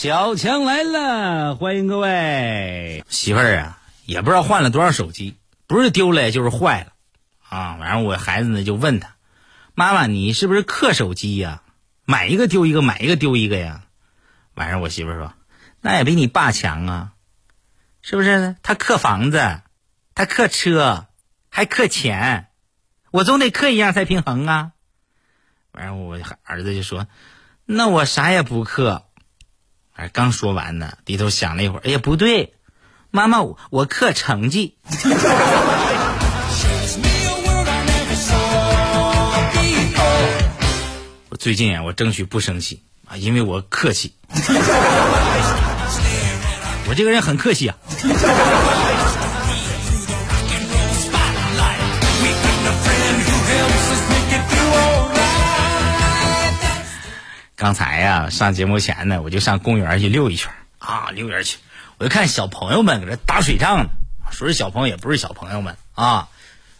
小强来了，欢迎各位媳妇儿啊，也不知道换了多少手机，不是丢了就是坏了，啊，完了我孩子呢就问他，妈妈你是不是克手机呀？买一个丢一个，买一个丢一个呀？晚上我媳妇儿说，那也比你爸强啊，是不是？他克房子，他克车，还克钱，我总得克一样才平衡啊。完了我儿子就说，那我啥也不克。哎，刚说完呢，低头想了一会儿，哎呀，不对，妈妈，我我克成绩。我最近啊，我争取不生气啊，因为我客气。我这个人很客气啊。刚才呀，上节目前呢，我就上公园去溜一圈啊，溜园去，我就看小朋友们搁这打水仗呢。说是小朋友，也不是小朋友们啊，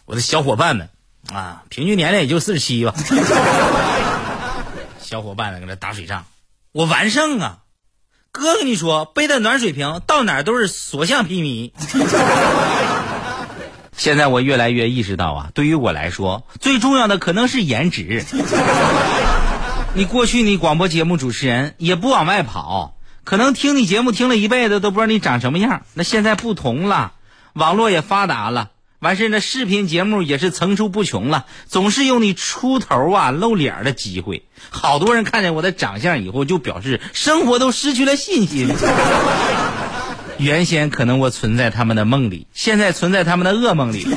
我的小伙伴们啊，平均年龄也就四十七吧。小伙伴们搁这打水仗，我完胜啊！哥跟你说，背的暖水瓶到哪都是所向披靡。现在我越来越意识到啊，对于我来说，最重要的可能是颜值。你过去你广播节目主持人也不往外跑，可能听你节目听了一辈子都不知道你长什么样。那现在不同了，网络也发达了，完事那视频节目也是层出不穷了，总是有你出头啊露脸的机会。好多人看见我的长相以后就表示生活都失去了信心。原先可能我存在他们的梦里，现在存在他们的噩梦里。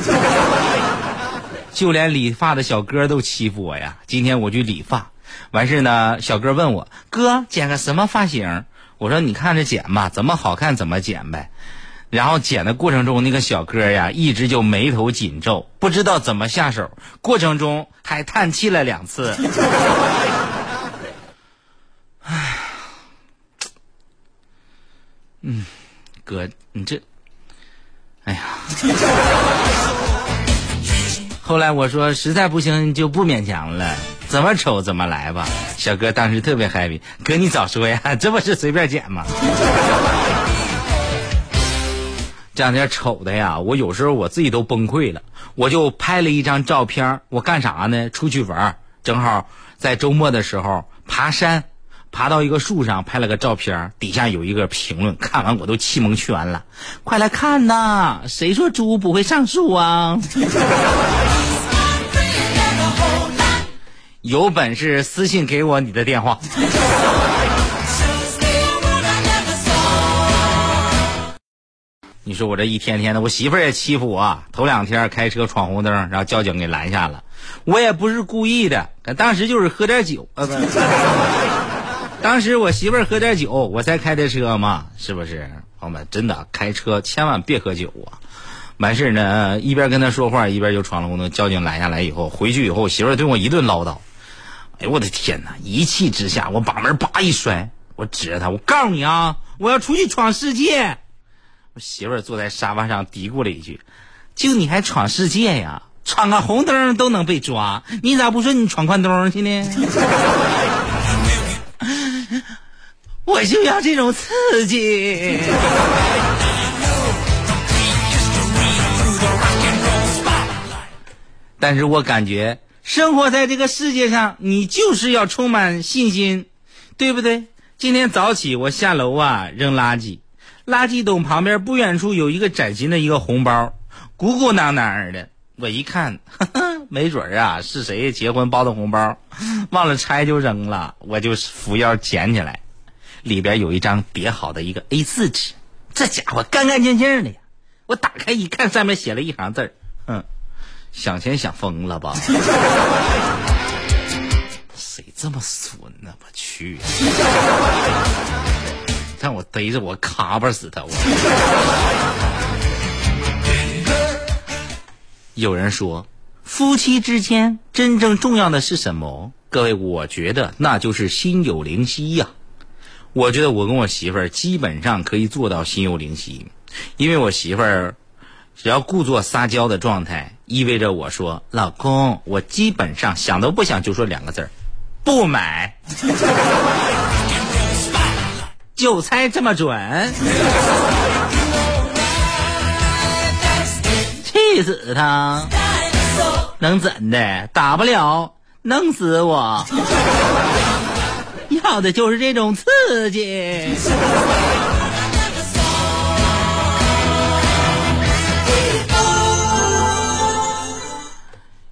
就连理发的小哥都欺负我呀！今天我去理发。完事呢，小哥问我哥剪个什么发型？我说你看着剪吧，怎么好看怎么剪呗。然后剪的过程中，那个小哥呀一直就眉头紧皱，不知道怎么下手，过程中还叹气了两次。唉，嗯，哥，你这，哎呀。后来我说实在不行就不勉强了。怎么丑怎么来吧，小哥当时特别 happy。哥，你早说呀，这不是随便剪吗？这两天丑的呀，我有时候我自己都崩溃了。我就拍了一张照片，我干啥呢？出去玩，正好在周末的时候爬山，爬到一个树上拍了个照片。底下有一个评论，看完我都气蒙圈了。快来看呐，谁说猪不会上树啊？有本事私信给我你的电话。你说我这一天天的，我媳妇儿也欺负我。头两天开车闯红灯，然后交警给拦下了。我也不是故意的，当时就是喝点酒。当时我媳妇儿喝点酒，我才开的车嘛，是不是？朋友们，真的开车千万别喝酒啊！完事儿呢，一边跟他说话，一边就闯了红灯。交警拦下来以后，回去以后，媳妇儿对我一顿唠叨。哎呦我的天哪！一气之下，我把门叭一摔，我指着他，我告诉你啊，我要出去闯世界。我媳妇儿坐在沙发上嘀咕了一句：“就你还闯世界呀？闯个红灯都能被抓，你咋不说你闯关东去呢？” 我就要这种刺激。但是我感觉。生活在这个世界上，你就是要充满信心，对不对？今天早起我下楼啊，扔垃圾，垃圾桶旁边不远处有一个崭新的一个红包，鼓鼓囊囊的。我一看，没准啊是谁结婚包的红包，忘了拆就扔了。我就扶腰捡起来，里边有一张叠好的一个 A 四纸，这家伙干干净净的呀。我打开一看，上面写了一行字儿，哼。想钱想疯了吧？谁这么损呢？我去！让我逮着我卡巴死他！我。有人说，夫妻之间真正重要的是什么？各位，我觉得那就是心有灵犀呀。我觉得我跟我媳妇儿基本上可以做到心有灵犀，因为我媳妇儿。只要故作撒娇的状态，意味着我说：“老公，我基本上想都不想就说两个字儿，不买。”就猜这么准，气死他！能怎的？打不了，弄死我！要的就是这种刺激。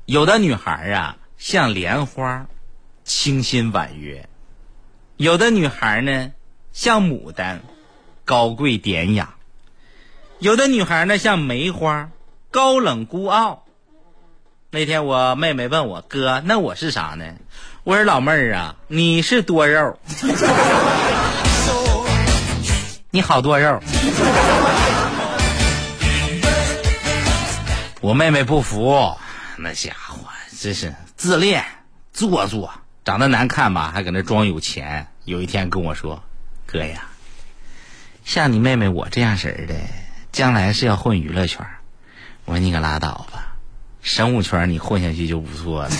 有的女孩啊，像莲花，清新婉约；有的女孩呢，像牡丹，高贵典雅；有的女孩呢，像梅花，高冷孤傲。那天我妹妹问我哥：“那我是啥呢？”我说：“老妹儿啊，你是多肉，你好多肉。”我妹妹不服，那家伙。真是自恋、做作，长得难看吧，还搁那装有钱。有一天跟我说：“哥呀，像你妹妹我这样式儿的，将来是要混娱乐圈。”我说：“你可拉倒吧，生物圈你混下去就不错了。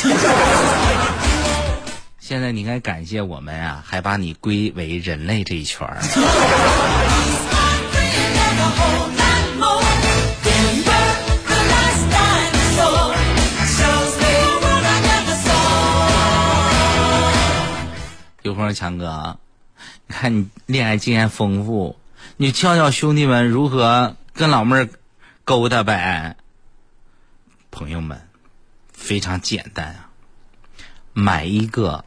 现在你应该感谢我们啊，还把你归为人类这一圈儿。”有朋友强哥，你看你恋爱经验丰富，你教教兄弟们如何跟老妹儿勾搭呗。朋友们，非常简单啊，买一个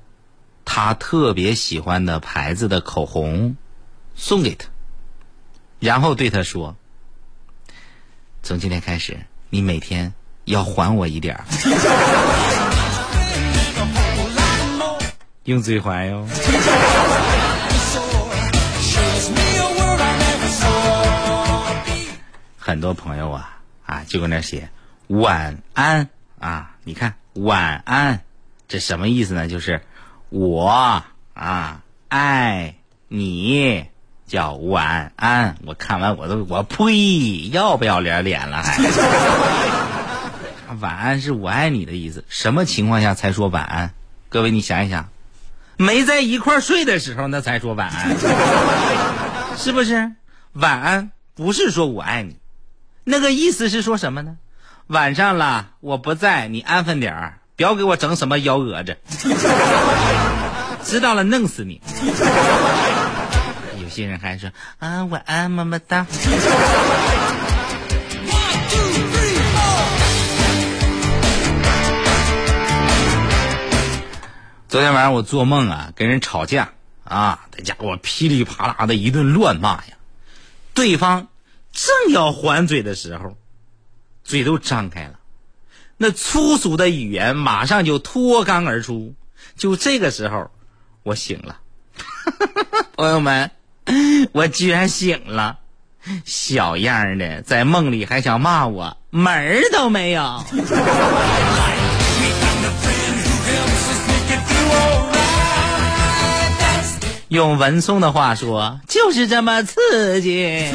他特别喜欢的牌子的口红，送给他，然后对他说：“从今天开始，你每天要还我一点儿。”用嘴还哟。很多朋友啊啊，就搁那写晚安啊，你看晚安，这什么意思呢？就是我啊爱你，叫晚安。我看完我都我呸，要不要脸脸了还？晚安是我爱你的意思，什么情况下才说晚安？各位你想一想。没在一块睡的时候，那才说晚安，是不是？晚安不是说我爱你，那个意思是说什么呢？晚上了，我不在，你安分点儿，不要给我整什么幺蛾子，知道了，弄死你。有些人还说啊，晚安，么么哒。昨天晚上我做梦啊，跟人吵架啊，这家伙噼里啪啦的一顿乱骂呀。对方正要还嘴的时候，嘴都张开了，那粗俗的语言马上就脱肛而出。就这个时候，我醒了，朋友们，我居然醒了，小样的，在梦里还想骂我，门儿都没有。用文松的话说，就是这么刺激。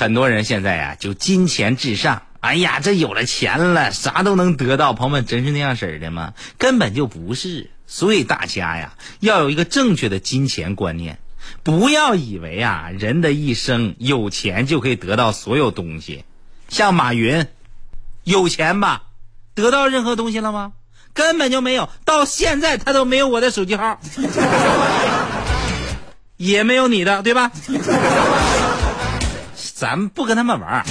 很多人现在呀，就金钱至上。哎呀，这有了钱了，啥都能得到。朋友们，真是那样式的吗？根本就不是。所以大家呀，要有一个正确的金钱观念，不要以为啊，人的一生有钱就可以得到所有东西。像马云，有钱吧，得到任何东西了吗？根本就没有，到现在他都没有我的手机号，也没有你的，对吧？咱不跟他们玩。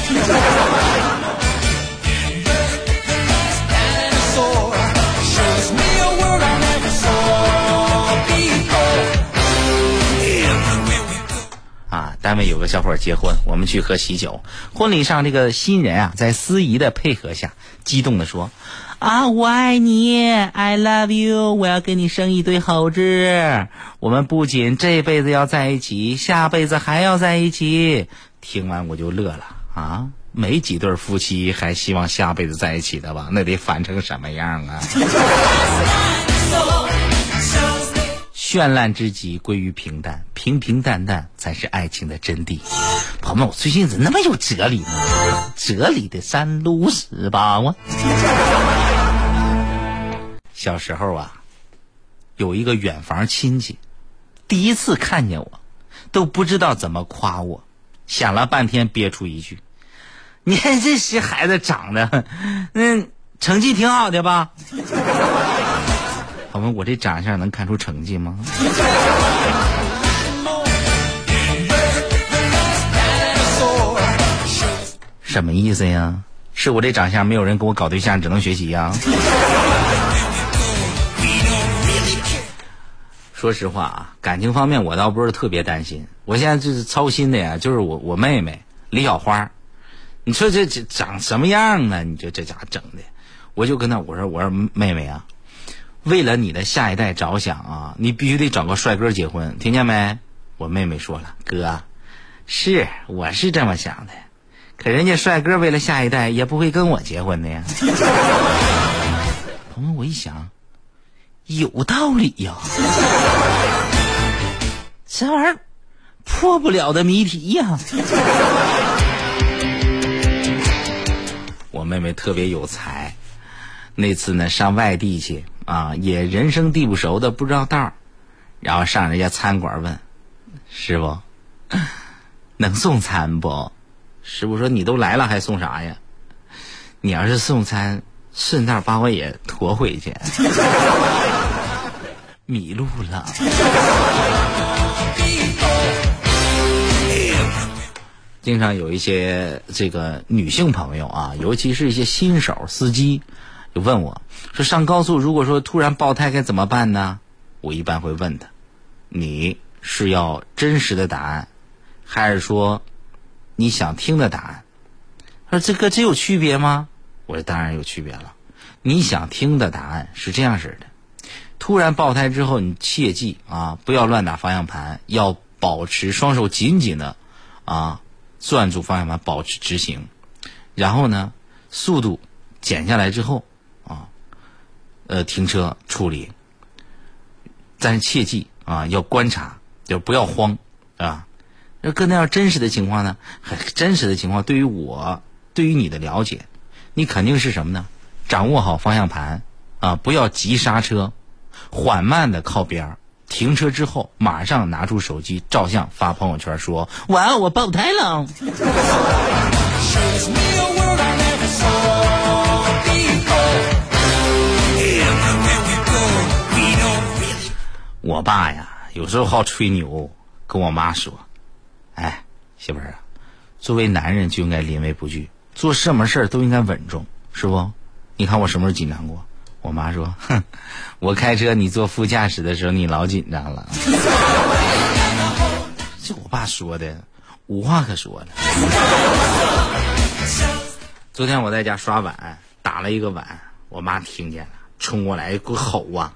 啊，单位有个小伙结婚，我们去喝喜酒。婚礼上，这个新人啊，在司仪的配合下，激动的说。啊，我爱你，I love you，我要给你生一堆猴子。我们不仅这辈子要在一起，下辈子还要在一起。听完我就乐了啊，没几对夫妻还希望下辈子在一起的吧？那得烦成什么样啊！绚烂之极归于平淡，平平淡淡才是爱情的真谛。朋友们，我最近怎么那么有哲理呢？哲理的山路十八弯。小时候啊，有一个远房亲戚，第一次看见我，都不知道怎么夸我，想了半天憋出一句：“你看这些孩子长得，嗯，成绩挺好的吧？” 他问我这长相能看出成绩吗？什么意思呀？是我这长相没有人跟我搞对象，只能学习呀？说实话啊，感情方面我倒不是特别担心。我现在就是操心的呀，就是我我妹妹李小花，你说这这长什么样呢？你这这家整的，我就跟她我说我说妹妹啊，为了你的下一代着想啊，你必须得找个帅哥结婚，听见没？我妹妹说了，哥，是我是这么想的，可人家帅哥为了下一代也不会跟我结婚的呀。朋友，我一想。有道理呀，这玩意儿破不了的谜题呀。我妹妹特别有才，那次呢上外地去啊，也人生地不熟的不知道道儿，然后上人家餐馆问师傅能送餐不？师傅说你都来了还送啥呀？你要是送餐，顺道把我也驮回去。迷路了。经常有一些这个女性朋友啊，尤其是一些新手司机，就问我说：“上高速如果说突然爆胎该怎么办呢？”我一般会问他：“你是要真实的答案，还是说你想听的答案？”他说：“这个这有区别吗？”我说：“当然有区别了。你想听的答案是这样式的。”突然爆胎之后，你切记啊，不要乱打方向盘，要保持双手紧紧的啊攥住方向盘，保持直行。然后呢，速度减下来之后啊，呃，停车处理。但是切记啊，要观察，就不要慌啊。那跟那样真实的情况呢，很真实的情况，对于我，对于你的了解，你肯定是什么呢？掌握好方向盘啊，不要急刹车。缓慢的靠边儿，停车之后马上拿出手机照相发朋友圈说：“哇，我爆胎了！” 我爸呀，有时候好吹牛，跟我妈说：“哎，媳妇儿啊，作为男人就应该临危不惧，做什么事儿都应该稳重，是不？你看我什么时候紧张过？”我妈说：“哼，我开车，你坐副驾驶的时候，你老紧张了。”这我爸说的，无话可说了。昨天我在家刷碗，打了一个碗，我妈听见了，冲过来给我吼啊！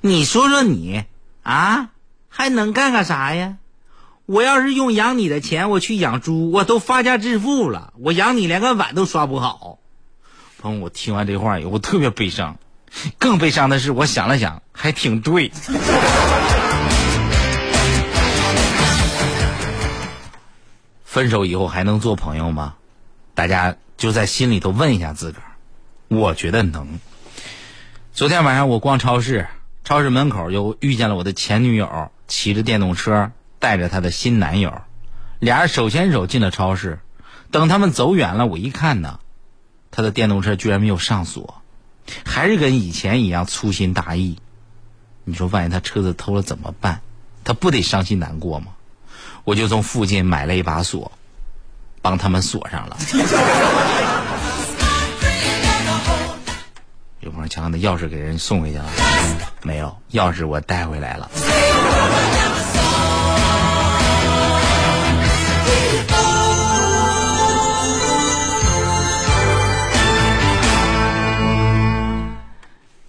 你说说你啊，还能干个啥呀？我要是用养你的钱，我去养猪，我都发家致富了。我养你连个碗都刷不好。朋友，我听完这话以后，我特别悲伤。更悲伤的是，我想了想，还挺对。分手以后还能做朋友吗？大家就在心里头问一下自个儿。我觉得能。昨天晚上我逛超市，超市门口又遇见了我的前女友，骑着电动车带着她的新男友，俩人手牵手进了超市。等他们走远了，我一看呢。他的电动车居然没有上锁，还是跟以前一样粗心大意。你说万一他车子偷了怎么办？他不得伤心难过吗？我就从附近买了一把锁，帮他们锁上了。有朋友将的钥匙给人送回去了？没有，钥匙我带回来了。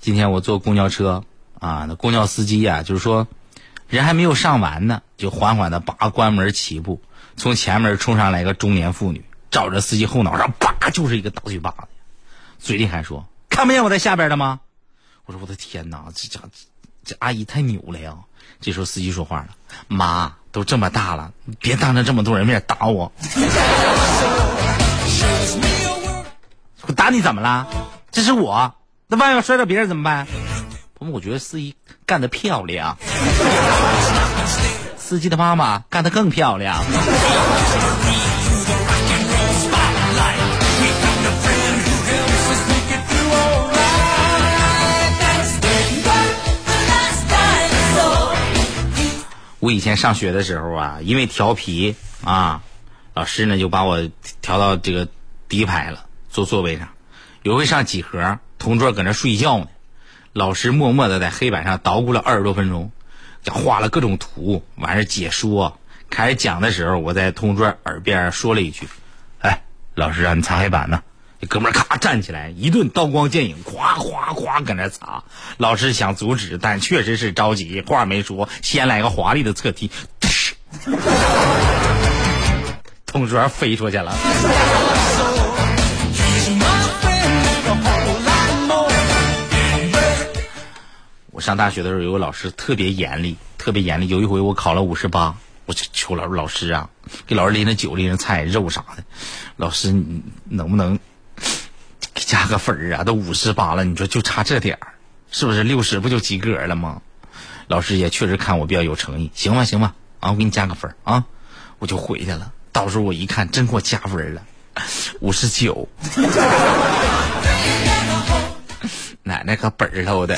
今天我坐公交车啊，那公交司机呀，就是说，人还没有上完呢，就缓缓的拔关门起步，从前面冲上来一个中年妇女，照着司机后脑上叭就是一个大嘴巴子，嘴里还说：“看不见我在下边的吗？”我说：“我的天哪，这家这阿姨太牛了呀！”这时候司机说话了：“妈，都这么大了，别当着这么多人面打我。我 打你怎么了？这是我。”那万一要摔到别人怎么办？朋友们，我觉得司机干得漂亮，司机的妈妈干得更漂亮。我以前上学的时候啊，因为调皮啊，老师呢就把我调到这个第一排了，坐座位上。有回上几何，同桌搁那睡觉呢，老师默默的在黑板上捣鼓了二十多分钟，就画了各种图，完事解说。开始讲的时候，我在同桌耳边说了一句：“哎，老师让你擦黑板呢。”这哥们儿咔站起来，一顿刀光剑影，咵咵咵搁那擦。老师想阻止，但确实是着急，话没说，先来个华丽的侧踢，同桌飞出去了。我上大学的时候，有个老师特别严厉，特别严厉。有一回我考了五十八，我就求老老师啊，给老师拎着酒、拎着菜、肉啥的，老师你能不能给？加个分儿啊，都五十八了，你说就差这点儿，是不是六十不就及格了吗？老师也确实看我比较有诚意，行吧行吧，啊，我给你加个分儿啊，我就回去了。到时候我一看，真给我加分了，五十九，奶奶可本儿漏的。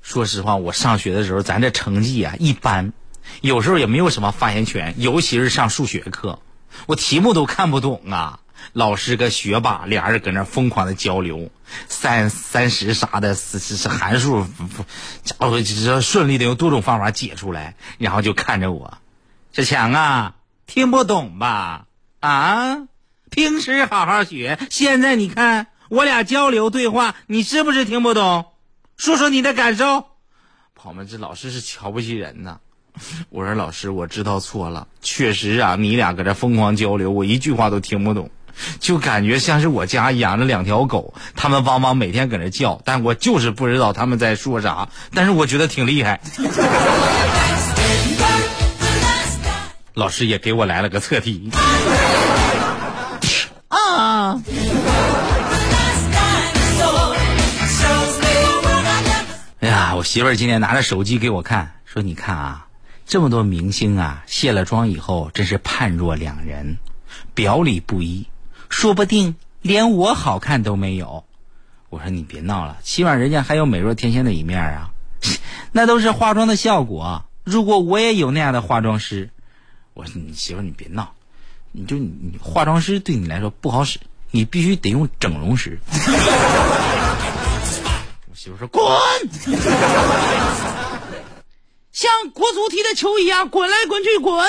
说实话，我上学的时候，咱这成绩啊一般，有时候也没有什么发言权，尤其是上数学课，我题目都看不懂啊。老师跟学霸俩人搁那疯狂的交流，三三十啥的，是是是函数，家伙这顺利的用多种方法解出来，然后就看着我，小强啊，听不懂吧？啊，平时好好学，现在你看我俩交流对话，你是不是听不懂？说说你的感受，朋友们，这老师是瞧不起人呐！我说老师，我知道错了，确实啊，你俩搁这疯狂交流，我一句话都听不懂，就感觉像是我家养了两条狗，他们汪汪每天搁那叫，但我就是不知道他们在说啥，但是我觉得挺厉害。老师也给我来了个测题。啊！哎呀，我媳妇儿今天拿着手机给我看，说：“你看啊，这么多明星啊，卸了妆以后真是判若两人，表里不一，说不定连我好看都没有。”我说：“你别闹了，起码人家还有美若天仙的一面啊，那都是化妆的效果。如果我也有那样的化妆师，我说你媳妇你别闹，你就你化妆师对你来说不好使，你必须得用整容师。”我媳妇说：“滚，像国足踢的球一样滚来滚去滚。”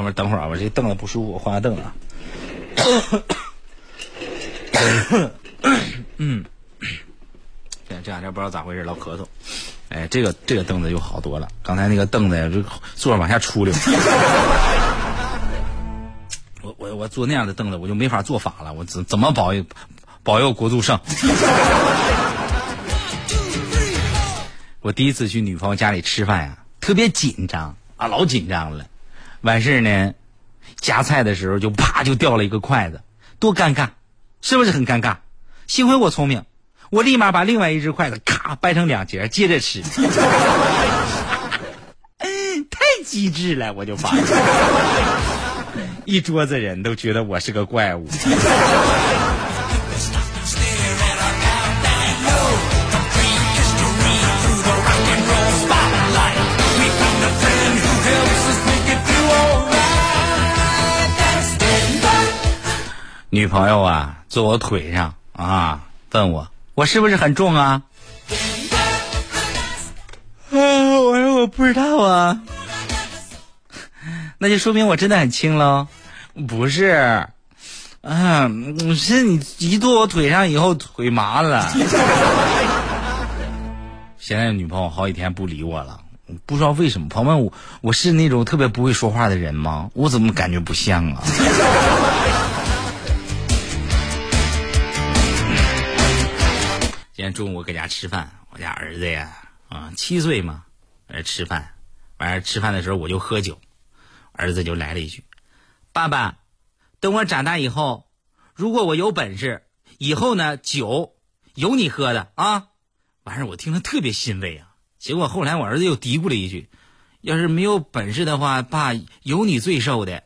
旁边等会儿啊，我这凳子不舒服，我换个凳啊。嗯，这这两天不知道咋回事，老咳嗽。哎，这个这个凳子就好多了，刚才那个凳子呀，这坐着往下出溜。我我我坐那样的凳子，我就没法做法了。我怎怎么保佑保佑国足胜？我第一次去女朋友家里吃饭呀，特别紧张啊，老紧张了。完事呢，夹菜的时候就啪就掉了一个筷子，多尴尬，是不是很尴尬？幸亏我聪明，我立马把另外一只筷子咔掰成两截，接着吃。太机智了，我就发现。一桌子人都觉得我是个怪物。女朋友啊，坐我腿上啊，问我我是不是很重啊？啊，我说我不知道啊。那就说明我真的很轻喽，不是？啊，是你一坐我腿上以后腿麻了。现在女朋友好几天不理我了，不知道为什么。朋友们，我我是那种特别不会说话的人吗？我怎么感觉不像啊？今天中午搁家吃饭，我家儿子呀，啊，七岁嘛，在吃饭，完事吃饭的时候我就喝酒，儿子就来了一句：“爸爸，等我长大以后，如果我有本事，以后呢酒有你喝的啊。”完事我听了特别欣慰啊。结果后来我儿子又嘀咕了一句：“要是没有本事的话，爸有你最受的。”